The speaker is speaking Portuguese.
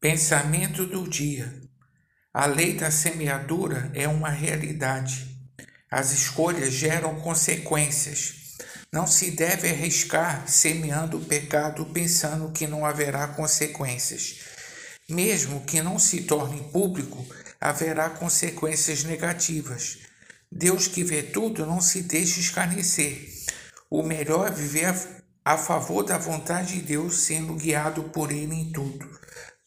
Pensamento do dia. A lei da semeadura é uma realidade. As escolhas geram consequências. Não se deve arriscar semeando o pecado pensando que não haverá consequências. Mesmo que não se torne público, haverá consequências negativas. Deus que vê tudo não se deixa escarnecer. O melhor é viver a favor da vontade de Deus, sendo guiado por Ele em tudo.